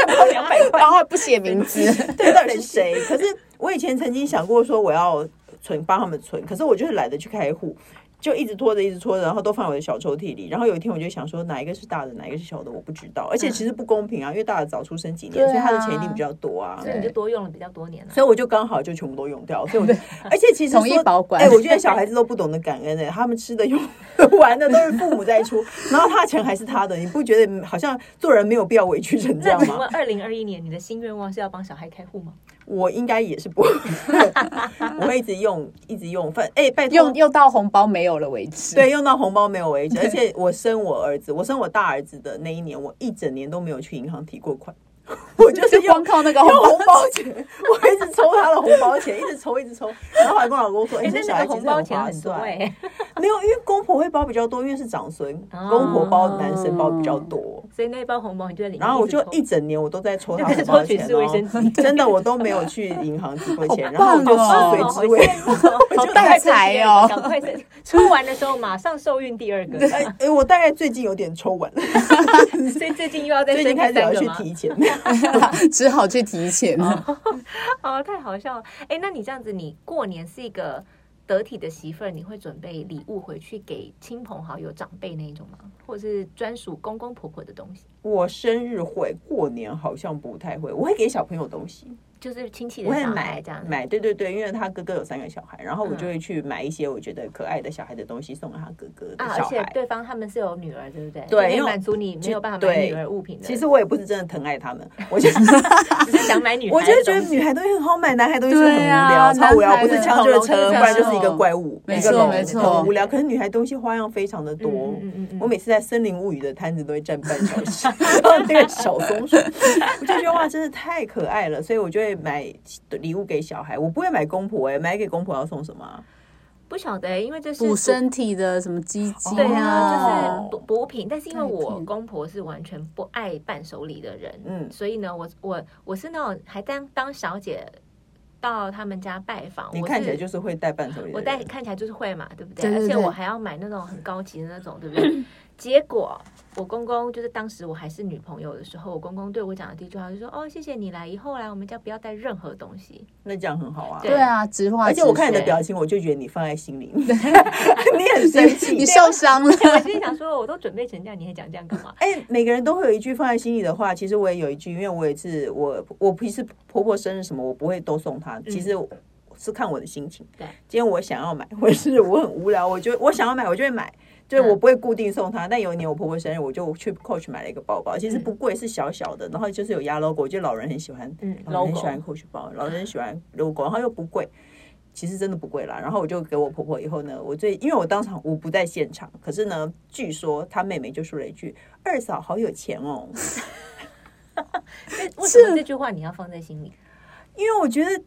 包两百块，然后不写名字，对，到底是谁？可是我以前曾经想过说我要存，帮他们存，可是我就是懒得去开户。就一直拖着，一直拖着，然后都放我的小抽屉里。然后有一天，我就想说，哪一个是大的，哪一个是小的，我不知道。而且其实不公平啊，因为大的早出生几年，所以他的钱一定比较多啊。所以你就多用了比较多年了。所以我就刚好就全部都用掉。所以我就，而且其实统一保管。哎，我觉得小孩子都不懂得感恩的，他们吃的、用的、玩的都是父母在出，然后他的钱还是他的。你不觉得好像做人没有必要委屈成这样吗？二零二一年，你的新愿望是要帮小孩开户吗？我应该也是不会，我会一直用，一直用。反哎，拜托，用用到红包没有了为止。对，用到红包没有为止。而且我生我儿子，我生我大儿子的那一年，我一整年都没有去银行提过款。我就是光靠那个红包钱，我一直抽他的红包钱，一直抽，一直抽，然后还跟老公说：“哎，这小孩其实很划算。”没有，因为公婆会包比较多，因为是长孙，公婆包男生包比较多，所以那一包红包你就在里面。然后我就一整年我都在抽他红包 钱哦，真的我都没有去银行提过钱，然后就吃亏吃亏，好带 财哦！赶快抽完的时候马上受孕第二个。哎，我大概最近有点抽完了，所以最近又要再最近开始要去提钱。只好去提钱了，哦，太好笑了！哎，那你这样子，你过年是一个得体的媳妇儿，你会准备礼物回去给亲朋好友、长辈那一种吗？或者是专属公公婆婆的东西？我生日会，过年好像不太会，我会给小朋友东西。就是亲戚的小孩这样买，对对对，因为他哥哥有三个小孩，然后我就会去买一些我觉得可爱的小孩的东西送给他哥哥的小孩。而且对方他们是有女儿，对不对？对，因为满足你没有办法买女儿物品的。其实我也不是真的疼爱他们，我就只是想买女孩。我就觉得女孩东西很好买，男孩东西很无聊，超无聊，不是枪就是车，不然就是一个怪物，没错没错，很无聊。可是女孩东西花样非常的多，我每次在森林物语的摊子都会站半小时，然后那个小松鼠，我就觉得哇，真的太可爱了，所以我就会买。礼物给小孩，我不会买公婆哎，买给公婆要送什么？不晓得，因为这是补身体的什么基金，对啊，就是补品。但是因为我公婆是完全不爱伴手礼的人，嗯，所以呢，我我我是那种还当当小姐到他们家拜访，你看起来就是会带伴手礼，我带看起来就是会嘛，对不对？而且我还要买那种很高级的那种，对不对？结果我公公就是当时我还是女朋友的时候，我公公对我讲的第一句话就说：“哦，谢谢你来，以后来我们家不要带任何东西。”那这样很好啊。对啊，直话。而且我看你的表情，我就觉得你放在心里，你很生气，你受伤了。我心里想说，我都准备成这样，你还讲这样干嘛？哎，每个人都会有一句放在心里的话。其实我也有一句，因为我也是我我平时婆婆生日什么，我不会都送她。其实是看我的心情。对，今天我想要买，或是我很无聊，我就我想要买，我就会买。就是我不会固定送他，但有一年我婆婆生日，我就去 Coach 买了一个包包，其实不贵，是小小的，然后就是有压 logo，我觉得老人很喜欢，嗯，老人很喜欢 Coach 包，老人很喜欢 logo，然后又不贵，其实真的不贵啦。然后我就给我婆婆以后呢，我最因为我当场我不在现场，可是呢，据说她妹妹就说了一句：“二嫂好有钱哦。”为什么这句话你要放在心里？因为我觉得。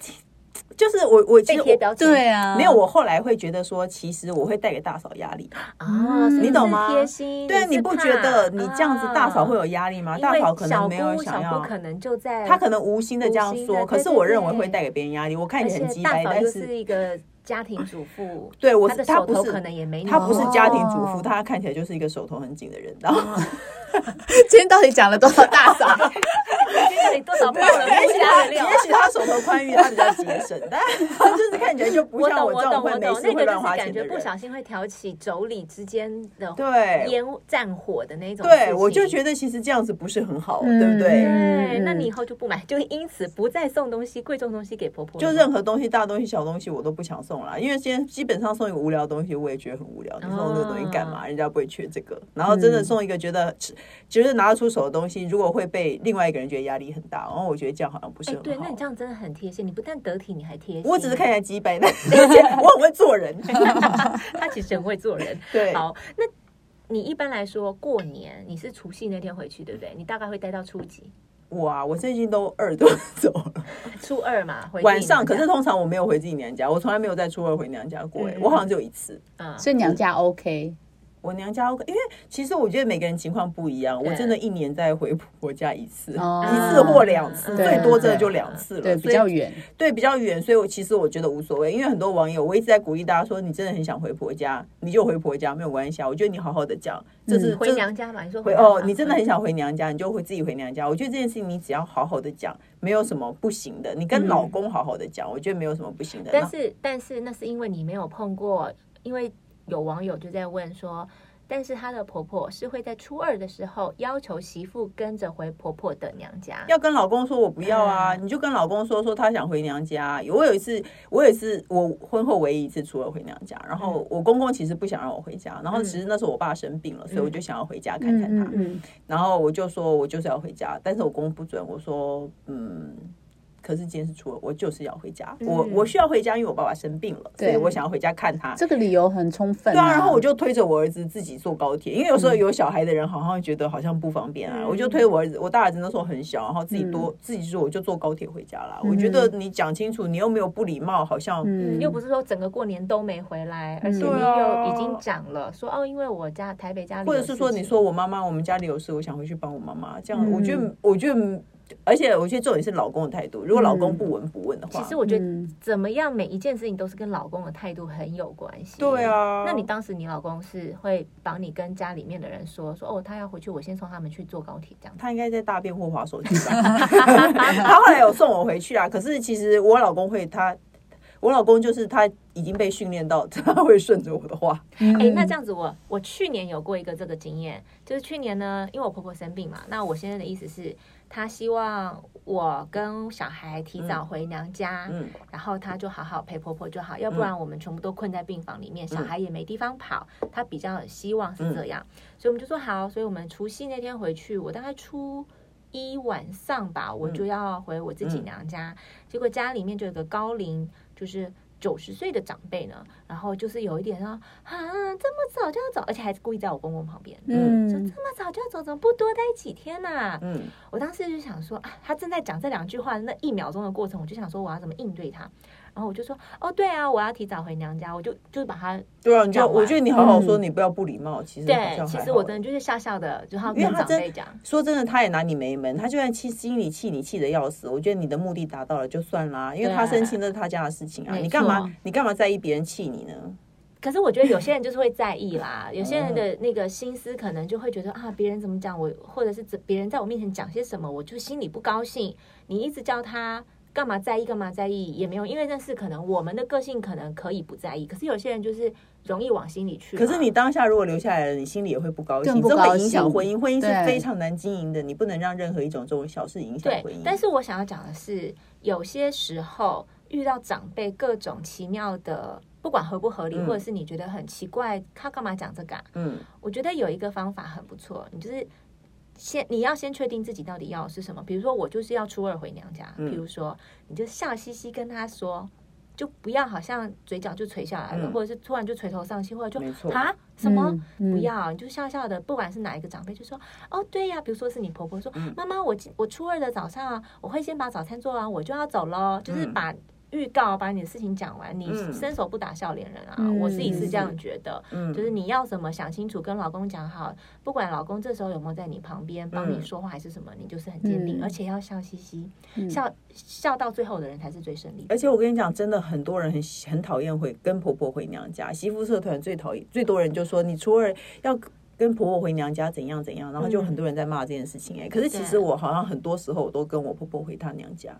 就是我，我其实我对啊，没有。我后来会觉得说，其实我会带给大嫂压力啊，你懂吗？贴心，对，你不觉得你这样子大嫂会有压力吗？大嫂可能没有想要，可能就在他可能无心的这样说，可是我认为会带给别人压力。我看你很鸡掰，但是一个家庭主妇，对我是他不是可能也没，他不是家庭主妇，他看起来就是一个手头很紧的人，然后。今天到底讲了多少大傻？今天到底多少爆了？也许他，也许他手头宽裕，他比较节省，但 就是看起来就不像我这种会没事会乱花钱的人。感觉不小心会挑起妯娌之间的对烟战火的那种。对，我就觉得其实这样子不是很好，对不对？对，那你以后就不买，就因此不再送东西、贵重东西给婆婆。就任何东西，大东西、小东西，我都不想送了，因为今天基本上送一个无聊东西，我也觉得很无聊。你送这个东西干嘛？人家不会缺这个。然后真的送一个觉得。就是拿得出手的东西，如果会被另外一个人觉得压力很大，然后我觉得这样好像不是很好。对，那你这样真的很贴心，你不但得体，你还贴心。我只是看起来鸡掰，但 我很会做人。他其实很会做人。对，好，那你一般来说过年你是除夕那天回去，对不对？你大概会待到初几？哇，我最近都二都走了，初二嘛，晚上。可是通常我没有回自己娘家，我从来没有在初二回娘家过。哎，我好像只有一次。嗯，所以娘家 OK。我娘家 OK，因为其实我觉得每个人情况不一样。我真的一年再回婆婆家一次，一次或两次，最多真的就两次了。对，比较远，对，比较远，所以我其实我觉得无所谓。因为很多网友，我一直在鼓励大家说，你真的很想回婆家，你就回婆家没有关系啊。我觉得你好好的讲，这是回娘家嘛？你说回哦，你真的很想回娘家，你就会自己回娘家。我觉得这件事情你只要好好的讲，没有什么不行的。你跟老公好好的讲，我觉得没有什么不行的。但是，但是那是因为你没有碰过，因为有网友就在问说。但是她的婆婆是会在初二的时候要求媳妇跟着回婆婆的娘家，要跟老公说我不要啊，你就跟老公说说她想回娘家。我有一次，我也是我婚后唯一一次初二回娘家，然后我公公其实不想让我回家，然后其实那时候我爸生病了，所以我就想要回家看看他，然后我就说我就是要回家，但是我公公不准，我说嗯。可是今天是初二，我就是要回家。嗯、我我需要回家，因为我爸爸生病了，所以我想要回家看他。这个理由很充分、啊。对啊，然后我就推着我儿子自己坐高铁，因为有时候有小孩的人好像觉得好像不方便啊。嗯、我就推我儿子，我大儿子那时候很小，然后自己多、嗯、自己说，我就坐高铁回家了。嗯、我觉得你讲清楚，你又没有不礼貌，好像、嗯、又不是说整个过年都没回来，而且你又已经讲了说哦，因为我家台北家里，或者是说你说我妈妈我们家里有事，我想回去帮我妈妈，这样我觉得我觉得。而且我觉得重点是老公的态度。如果老公不闻不问的话，其实我觉得怎么样，每一件事情都是跟老公的态度很有关系。对啊，那你当时你老公是会帮你跟家里面的人说说哦，他要回去，我先送他们去坐高铁这样。他应该在大便或滑手机吧？他后来有送我回去啊。可是其实我老公会他。我老公就是他已经被训练到他会顺着我的话。哎、欸，那这样子我，我我去年有过一个这个经验，就是去年呢，因为我婆婆生病嘛，那我现在的意思是，他希望我跟小孩提早回娘家，然后他就好好陪婆婆就好，要不然我们全部都困在病房里面，嗯、小孩也没地方跑，他比较希望是这样，嗯、所以我们就说好，所以我们除夕那天回去，我大概初一晚上吧，我就要回我自己娘家，嗯、结果家里面就有个高龄。就是九十岁的长辈呢，然后就是有一点说啊，这么早就要走，而且还故意在我公公旁边，嗯，说这么早就要走，怎么不多待几天呢？啊？嗯，我当时就想说啊，他正在讲这两句话的那一秒钟的过程，我就想说我要怎么应对他。然后我就说，哦，对啊，我要提早回娘家，我就就把他对啊，你就我觉得你好好说，你不要不礼貌。嗯、其实对，其实我真的就是笑笑的，就他跟长辈讲，说真的，他也拿你没门，他就算气心里气你气得要死，我觉得你的目的达到了就算啦，因为他生气那是他家的事情啊，你干嘛你干嘛在意别人气你呢？可是我觉得有些人就是会在意啦，有些人的那个心思可能就会觉得啊，别人怎么讲我，或者是别人在我面前讲些什么，我就心里不高兴。你一直叫他。干嘛在意？干嘛在意也没有，因为那是可能我们的个性可能可以不在意，可是有些人就是容易往心里去。可是你当下如果留下来了，你心里也会不高兴，这会影响婚姻。婚姻是非常难经营的，你不能让任何一种这种小事影响婚姻。但是我想要讲的是，有些时候遇到长辈各种奇妙的，不管合不合理，嗯、或者是你觉得很奇怪，他干嘛讲这个、啊？嗯，我觉得有一个方法很不错，你就是。先，你要先确定自己到底要的是什么。比如说，我就是要初二回娘家。比如说，你就笑嘻嘻跟他说，就不要好像嘴角就垂下来了，或者是突然就垂头丧气，或者就啊什么不要，你就笑笑的。不管是哪一个长辈，就说哦对呀，比如说是你婆婆说，妈妈，我我初二的早上啊，我会先把早餐做完，我就要走喽，就是把。预告把你的事情讲完，你伸手不打笑脸人啊！嗯、我自己是这样觉得，嗯、就是你要什么想清楚，跟老公讲好，不管老公这时候有没有在你旁边帮你说话还是什么，你就是很坚定，嗯、而且要笑嘻嘻，嗯、笑笑到最后的人才是最胜利。而且我跟你讲，真的很多人很很讨厌回跟婆婆回娘家，媳妇社团最讨厌最多人就说你初二要跟婆婆回娘家怎样怎样，然后就很多人在骂这件事情哎、欸。可是其实我好像很多时候我都跟我婆婆回她娘家。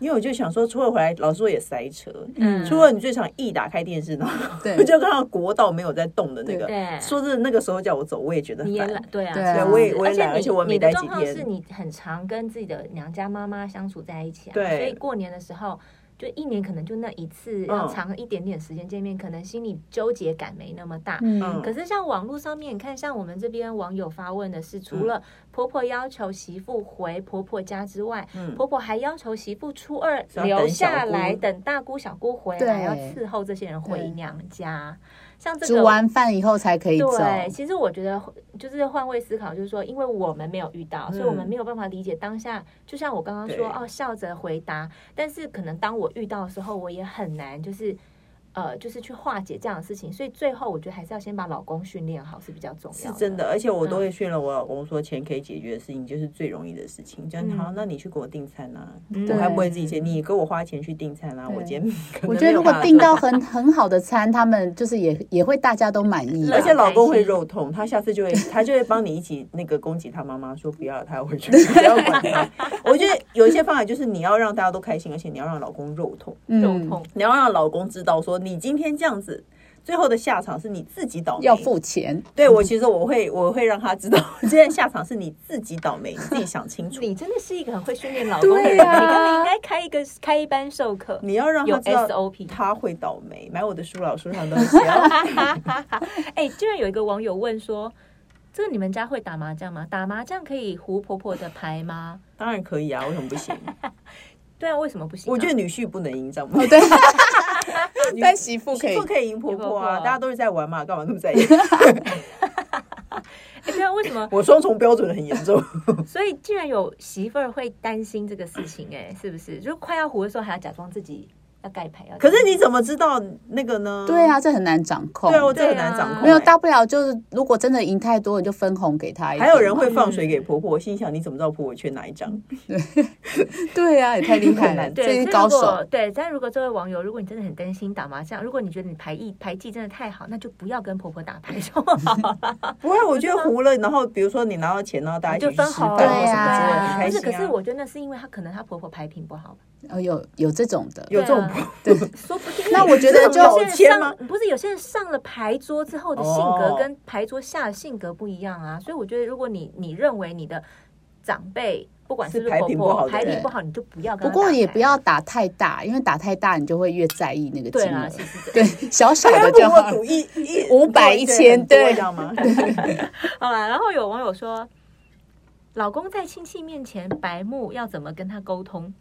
因为我就想说，初二回来，老师说也塞车。嗯，初二你最常一打开电视，然后对，就看到国道没有在动的那个。对，说是那个时候叫我走，我也觉得很烦。对啊，对，我也我也懒，而且我没待几天。你的状况是你很常跟自己的娘家妈妈相处在一起啊，对，所以过年的时候。就一年可能就那一次，要长一点点时间见面，可能心里纠结感没那么大。嗯，可是像网络上面，你看，像我们这边网友发问的是，除了婆婆要求媳妇回婆婆家之外，婆婆还要求媳妇初二留下来等大姑小姑回来，要伺候这些人回娘家。像这个煮完饭以后才可以走。对，其实我觉得就是换位思考，就是说，因为我们没有遇到，所以我们没有办法理解当下。就像我刚刚说，哦，笑着回答，但是可能当我遇到的时候，我也很难，就是。呃，就是去化解这样的事情，所以最后我觉得还是要先把老公训练好是比较重要的。是真的，而且我都会训了我老公说，钱可以解决的事情就是最容易的事情。这样好，那你去给我订餐啊，我还不会自己钱，你给我花钱去订餐啊。我今天我觉得如果订到 很很好的餐，他们就是也也会大家都满意，而且老公会肉痛，他下次就会 他就会帮你一起那个攻击他妈妈，说不要他要回去，不要管他。我觉得有一些方法就是你要让大家都开心，而且你要让老公肉痛，肉痛，你要让老公知道说你今天这样子。最后的下场是你自己倒霉，要付钱。对，我其实我会我会让他知道，今天下场是你自己倒霉，你自己想清楚。你真的是一个很会训练老公的人，啊、你根本应该开一个开一班授课。你要让他知道 SOP，他会倒霉。买我的书，老书上都写。哎，居然有一个网友问说：“这个你们家会打麻将吗？打麻将可以胡婆婆的牌吗？” 当然可以啊，为什么不行？对啊，为什么不行、啊？我觉得女婿不能赢，这样吗？对。但媳妇可以，媳妇可以赢婆婆啊！大家都是在玩嘛，干嘛那么在意？哎，对啊，为什么？我双重标准很严重。所以，竟然有媳妇儿会担心这个事情，哎，是不是？就快要糊的时候，还要假装自己。要盖牌，可是你怎么知道那个呢？对啊，这很难掌控。对啊，这很难掌控。没有大不了就是，如果真的赢太多，你就分红给他。还有人会放水给婆婆，我心想你怎么知道婆婆缺哪一张？对 对啊，也太厉害了，这是高手。对，但如果这位网友，如果你真的很担心打麻将，如果你觉得你牌艺牌技真的太好，那就不要跟婆婆打牌就好了。不会，我觉得胡了，然后比如说你拿到钱，然后大家就分红，对啊，不是，可是我觉得那是因为她可能她婆婆牌品不好。哦，有有这种的，有这种，对，说不定。那我觉得就有些人上，不是有些人上了牌桌之后的性格跟牌桌下的性格不一样啊，所以我觉得如果你你认为你的长辈不管是牌品不好，牌品不好，你就不要。不过也不要打太大，因为打太大你就会越在意那个金额。对，小小的就好，一一五百一千，对，知道吗？好了，然后有网友说，老公在亲戚面前白目，要怎么跟他沟通？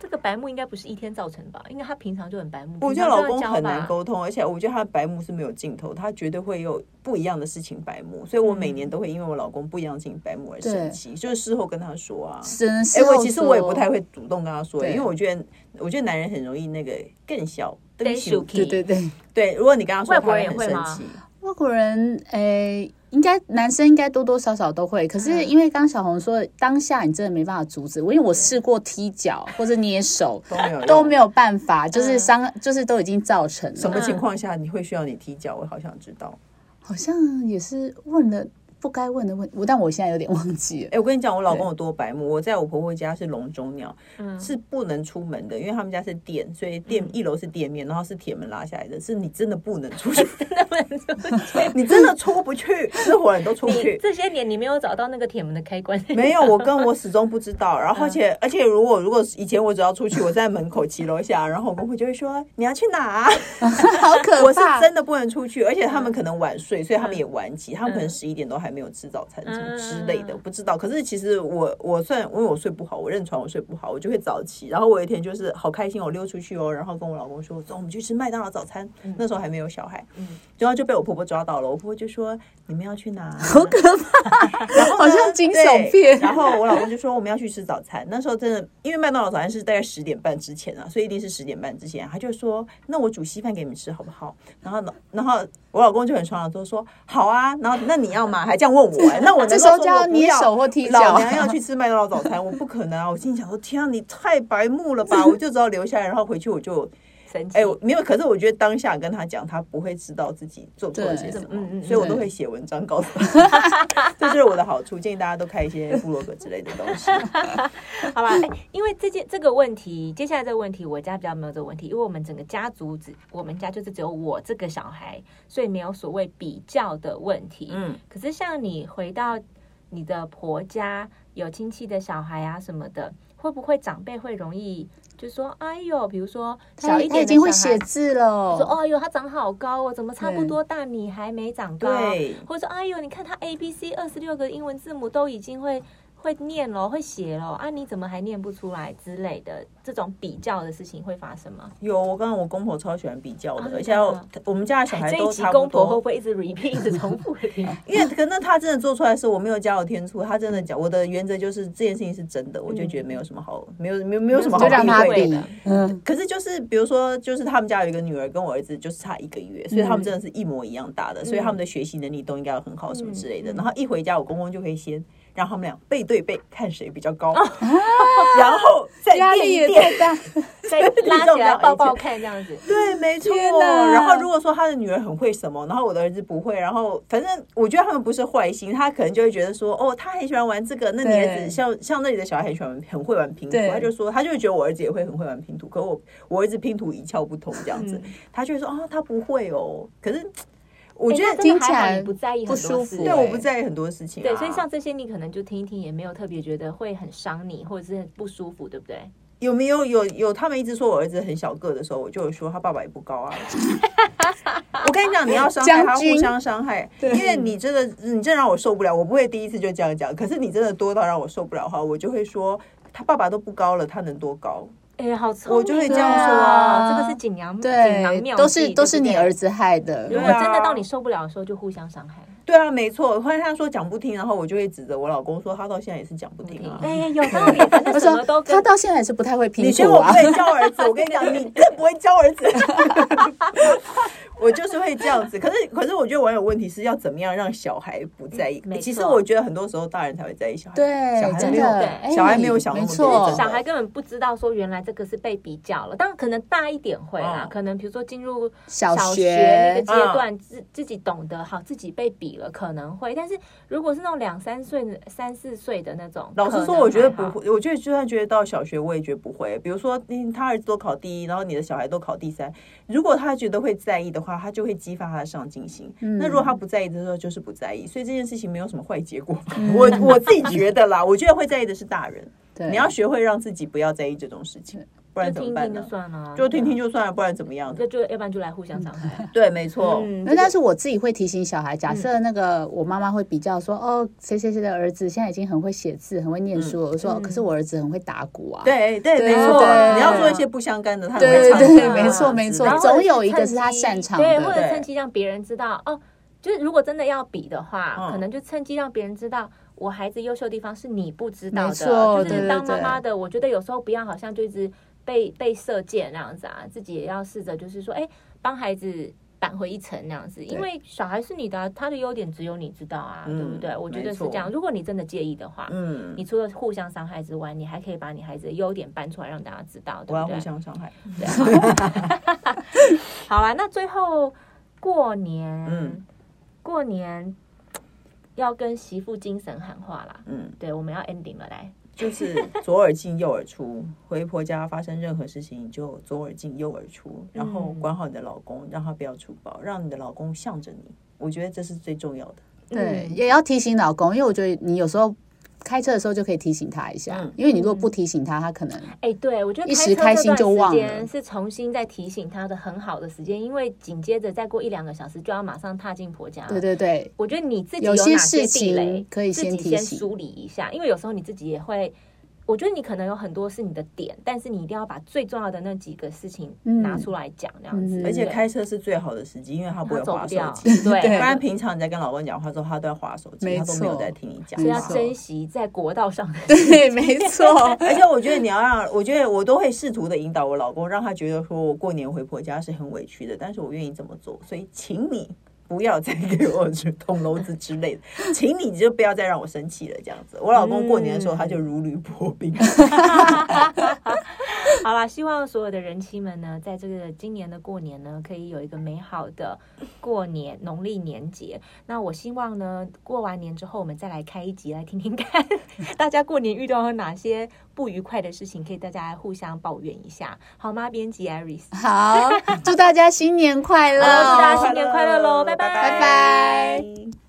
这个白目应该不是一天造成的吧？因为他平常就很白目。我觉得老公很难沟通，而且我觉得他的白目是没有尽头，他绝对会有不一样的事情白目。所以我每年都会因为我老公不一样的事情白目而生气，就是事后跟他说啊。是，哎，其实我也不太会主动跟他说，因为我觉得，我觉得男人很容易那个更小，更小。对对对对，如果你跟他说，他会很生气。外国人，诶。应该男生应该多多少少都会，可是因为刚小红说当下你真的没办法阻止我，因为我试过踢脚 或者捏手都没有都没有办法，就是伤就是都已经造成了。什么情况下你会需要你踢脚？我好想知道，好像也是问了。不该问的问，我但我现在有点忘记了。哎，我跟你讲，我老公有多白目。我在我婆婆家是笼中鸟，是不能出门的，因为他们家是店，所以店一楼是店面，然后是铁门拉下来的，是你真的不能出去，真的不能出去，你真的出不去，是火了你都出不去。这些年你没有找到那个铁门的开关？没有，我跟我始终不知道。然后而且而且，如果如果以前我只要出去，我在门口骑楼下，然后我公婆就会说你要去哪？好可怕！我是真的不能出去，而且他们可能晚睡，所以他们也晚起，他们可能十一点都还没有吃早餐。什么之类的，我不知道。可是其实我我算因为我睡不好，我认床我睡不好，我就会早起。然后我有一天就是好开心，我溜出去哦，然后跟我老公说：“走，我们去吃麦当劳早餐。嗯”那时候还没有小孩，嗯，然后就被我婆婆抓到了。我婆婆就说：“你们要去哪？”好可怕，然后好像惊悚片。然后我老公就说：“我们要去吃早餐。”那时候真的，因为麦当劳早餐是大概十点半之前啊，所以一定是十点半之前。他就说：“那我煮稀饭给你们吃好不好？”然后呢，然后我老公就很爽朗，都说：“好啊。”然后那你要吗？还这样问我，那。我这时候就要捏手或踢脚。老娘要去吃麦当劳早餐，我不可能啊！我心里想说：天啊，你太白目了吧！我就只好留下来，然后回去我就。哎，没有，可是我觉得当下跟他讲，他不会知道自己做错了些什么，嗯嗯，所以我都会写文章告诉他，这就是我的好处。建议大家都开一些部落格之类的东西，好吧？哎，因为这件这个问题，接下来这个问题，我家比较没有这个问题，因为我们整个家族只，我们家就是只有我这个小孩，所以没有所谓比较的问题。嗯，可是像你回到你的婆家，有亲戚的小孩啊什么的，会不会长辈会容易？就说哎呦，比如说小一点的小孩，他已经会写字了。说哎呦，他长好高哦，怎么差不多大？你还没长高。对。或者说哎呦，你看他 A B C 二十六个英文字母都已经会会念咯，会写咯，啊，你怎么还念不出来之类的这种比较的事情会发生吗？有，我刚刚我公婆超喜欢比较的，啊、而且我们家的小孩都差不多。公婆会不会一直 repeat 一直重复的？因为可能他真的做出来的时候，我没有加油添醋，他真的讲我的原则就是这件事情是真的，我就觉得没有什么好，没有没有没有什么好避讳的。嗯，可是就是比如说，就是他们家有一个女儿跟我儿子就是差一个月，所以他们真的是一模一样大的，所以他们的学习能力都应该要很好什么之类的。然后一回家，我公公就可以先。让他们俩背对背看谁比较高，啊、然后再压力也太大，再拉起来抱抱看这样子。对，没错。然后如果说他的女儿很会什么，然后我的儿子不会，然后反正我觉得他们不是坏心，他可能就会觉得说，哦，他很喜欢玩这个，那你儿子像像那里的小孩很喜欢很会玩拼图，他就说他就会觉得我儿子也会很会玩拼图，可我我儿子拼图一窍不通这样子，嗯、他就会说啊、哦，他不会哦，可是。我觉得听起来不在意很多事，对，我不在意很多事情。对，所以像这些，你可能就听一听，也没有特别觉得会很伤你，或者是不舒服，对不对？有没有有有？他们一直说我儿子很小个的时候，我就有说他爸爸也不高啊。我跟你讲，你要伤害他，互相伤害，因为你真的，你真的让我受不了。我不会第一次就这样讲，可是你真的多到让我受不了的话，我就会说他爸爸都不高了，他能多高？哎，好，我就会这样说啊，这个是锦囊，锦囊妙计，都是都是你儿子害的。如果真的到你受不了的时候，就互相伤害。对啊，没错。后来他说讲不听，然后我就会指责我老公说他到现在也是讲不听啊。哎，有道理。他什么都他到现在也是不太会拼。你说我不会教儿子，我跟你讲，你更不会教儿子。我就是会这样子，可是可是我觉得我有问题是要怎么样让小孩不在意？其实我觉得很多时候大人才会在意小孩，对，小孩没有，小孩没有想那么多，小孩根本不知道说原来这个是被比较了。当然可能大一点会啦，可能比如说进入小学那个阶段，自自己懂得好，自己被比了可能会。但是如果是那种两三岁、三四岁的那种，老实说，我觉得不会。我觉得就算觉得到小学，我也觉得不会。比如说，他儿子都考第一，然后你的小孩都考第三，如果他觉得会在意的话。他就会激发他的上进心。嗯、那如果他不在意的时候，就是不在意。所以这件事情没有什么坏结果。嗯、我我自己觉得啦，我觉得会在意的是大人。对你要学会让自己不要在意这种事情。不然怎么办呢？就算了，就听听就算了，不然怎么样？那就要不然就来互相伤害。对，没错。那但是我自己会提醒小孩，假设那个我妈妈会比较说，哦，谁谁谁的儿子现在已经很会写字，很会念书了。我说，可是我儿子很会打鼓啊。对对，没错。你要做一些不相干的，他对对对，没错没错。总有一个是他擅长的，对，或者趁机让别人知道。哦，就是如果真的要比的话，可能就趁机让别人知道，我孩子优秀的地方是你不知道的。就是当妈妈的，我觉得有时候不要好像就一直。被被射箭那样子啊，自己也要试着，就是说，哎，帮孩子扳回一城那样子，因为小孩是你的，他的优点只有你知道啊，对不对？我觉得是这样。如果你真的介意的话，嗯，你除了互相伤害之外，你还可以把你孩子的优点搬出来让大家知道，对不对？我要互相伤害。好了，那最后过年，嗯，过年要跟媳妇精神喊话啦，嗯，对，我们要 ending 了，来。就是左耳进右耳出，回婆家发生任何事情就左耳进右耳出，然后管好你的老公，让他不要出包，让你的老公向着你，我觉得这是最重要的。对，也要提醒老公，因为我觉得你有时候。开车的时候就可以提醒他一下，嗯、因为你如果不提醒他，他可能哎，对我觉得一时开心就忘了，是重新再提醒他的很好的时间，因为紧接着再过一两个小时就要马上踏进婆家。对对对，我觉得你自己有哪些地雷可以先提醒，先梳理一下，因为有时候你自己也会。我觉得你可能有很多是你的点，但是你一定要把最重要的那几个事情拿出来讲，这样子。而且开车是最好的时机，因为他不会滑手机。对，不然平常你在跟老公讲话之后，他都要滑手机，他都没有在听你讲。所以要珍惜在国道上的。对，没错。而且我觉得你要让，我觉得我都会试图的引导我老公，让他觉得说我过年回婆家是很委屈的，但是我愿意这么做，所以请你。不要再给我去捅娄子之类的，请你就不要再让我生气了。这样子，我老公过年的时候他就如履薄冰。好啦，希望所有的人妻们呢，在这个今年的过年呢，可以有一个美好的过年农历年节。那我希望呢，过完年之后，我们再来开一集来听听看，大家过年遇到了哪些不愉快的事情，可以大家互相抱怨一下，好吗？编辑 Iris，好，祝大家新年快乐，祝大家新年快乐喽，拜拜，拜拜。